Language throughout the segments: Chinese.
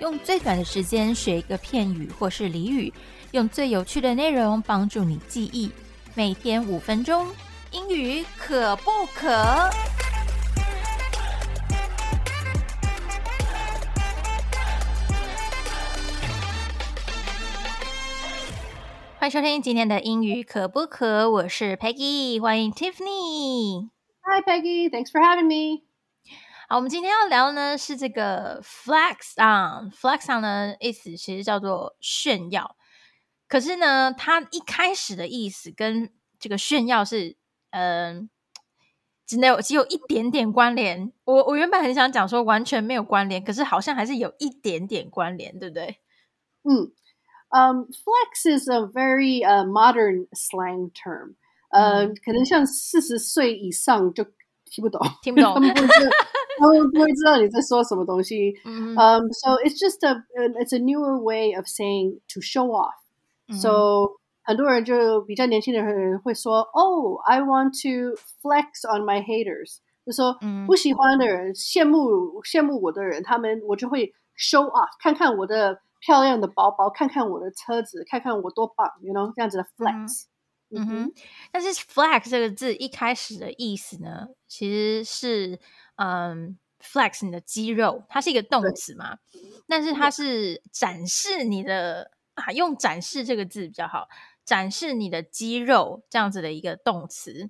用最短的时间学一个片语或是俚语，用最有趣的内容帮助你记忆。每天五分钟，英语可不可？欢迎收听今天的英语可不可？我是 Peggy，欢迎 Tiffany。Hi, Peggy. Thanks for having me. 好，我们今天要聊的呢是这个 flex on。flex on 呢意思其实叫做炫耀，可是呢，它一开始的意思跟这个炫耀是，嗯、只能有只有一点点关联。我我原本很想讲说完全没有关联，可是好像还是有一点点关联，对不对？Mm. Um, flex is a very uh, modern slang term. 呃、可能像四十岁以上就听不懂，听不懂他们不会知道，他们不会知道你在说什么东西。嗯 Um, so it's just a it's a newer way of saying to show off. 嗯 So 很多人就比较年轻的人会说，Oh, I want to flex on my haters，就说嗯不喜欢的人、羡慕羡慕我的人，他们我就会 show off，看看我的 漂亮的包包，看看我的车子，看看我多棒，you know 这样子的 flex。嗯哼，但是 flex 这个字一开始的意思呢，其实是嗯 flex 你的肌肉，它是一个动词嘛，但是它是展示你的啊，用展示这个字比较好，展示你的肌肉这样子的一个动词。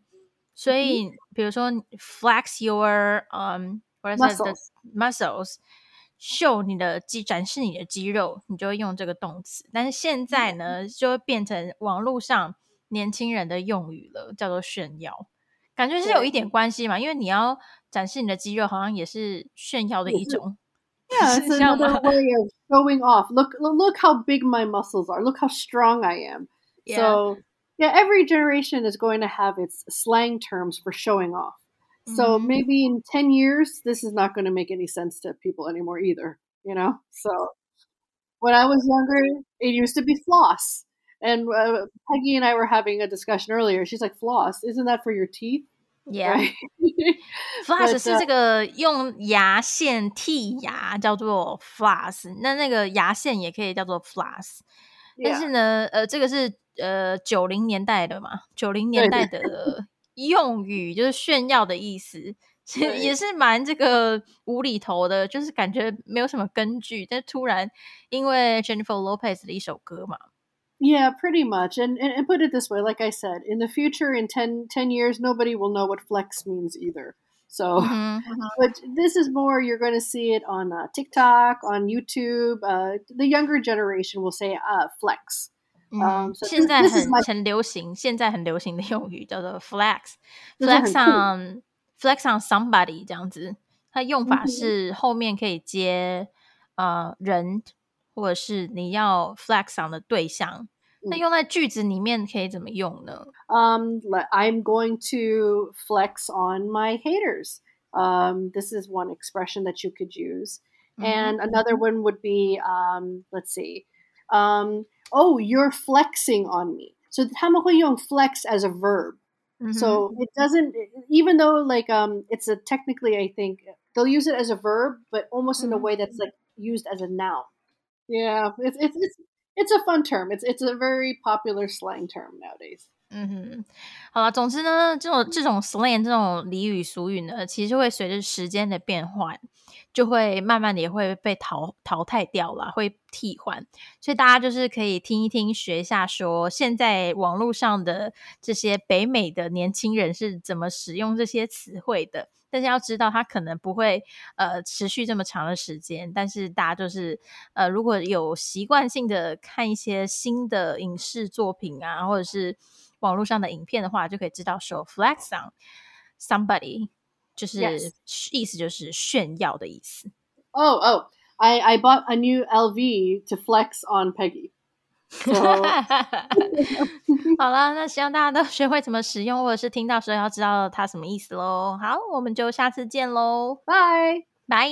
所以，比如说 flex your um what is it the muscles，秀你的肌，展示你的肌肉，你就会用这个动词。但是现在呢，就会变成网络上年轻人的用语了，叫做炫耀。感觉是有一点关系嘛，因为你要展示你的肌肉，好像也是炫耀的一种。Yeah, it's another way of showing off. Look, look, look how big my muscles are. Look how strong I am. Yeah. So, yeah, every generation is going to have its slang terms for showing off. So Mhm. maybe in 10 years, this is not going to make any sense to people anymore either, you know? So when I was younger, it used to be floss. And uh, Peggy and I were having a discussion earlier. She's like, floss, isn't that for your teeth? Yeah. Right? Floss But, 是 uh, 这个用牙线剔牙叫做 floss，那那个牙线也可以叫做 floss。但 yeah. 是呢，呃，这个是呃九零年代的嘛，九零年代的 用语就是炫耀的意思，其实对也是蛮这个无厘头的，就是感觉没有什么根据，但突然因为 Jennifer Lopez 的一首歌嘛， Yeah, pretty much. And, and and put it this way, like I said, in the future, in 10, 10 years, nobody will know what flex means either. So, 嗯哼 but this is more, you're going to see it on uh, TikTok, on YouTube. Uh, the younger generation will say uh, flex. 嗯 Um, 现在很很流行，现在很流行的用语叫做很酷 on flex on somebody 这样子，它用法是后面可以接呃人，或者是你要 flex on 的对象。那嗯用在句子里面可以怎么用呢？Um, le- I'm going to flex on my haters. Um, this is one expression that you could use. And another one would be, um, let's see, um, oh, you're flexing on me. So 他们会用 flex as a verb. 嗯哼 So it doesn't, even though like um, it's a technically, I think they'll use it as a verb, but almost in a Mhm. way that's like used as a noun. Yeah, it's it's it's it's a fun term. It's it's a very popular slang term nowadays. 嗯哼，好了，总之呢，这种这种 slang 这种俚语俗语呢，其实会随着时间的变换， 就会慢慢的也会被淘淘汰掉了，会替换。所以大家就是可以听一听，学一下说，现在网络上的这些北美的年轻人是怎么使用这些词汇的。但是要知道，它可能不会呃持续这么长的时间。但是大家就是呃，如果有习惯性的看一些新的影视作品啊，或者是网络上的影片的话，就可以知道说 flex on somebody 就是.意思就是炫耀的意思。Oh, oh, I, I bought a new LV to flex on Peggy. 好了，那希望大家都 学会怎么使用，或者是听到时候要知道它什么意思喽。好，我们就下次见喽，bye. 拜。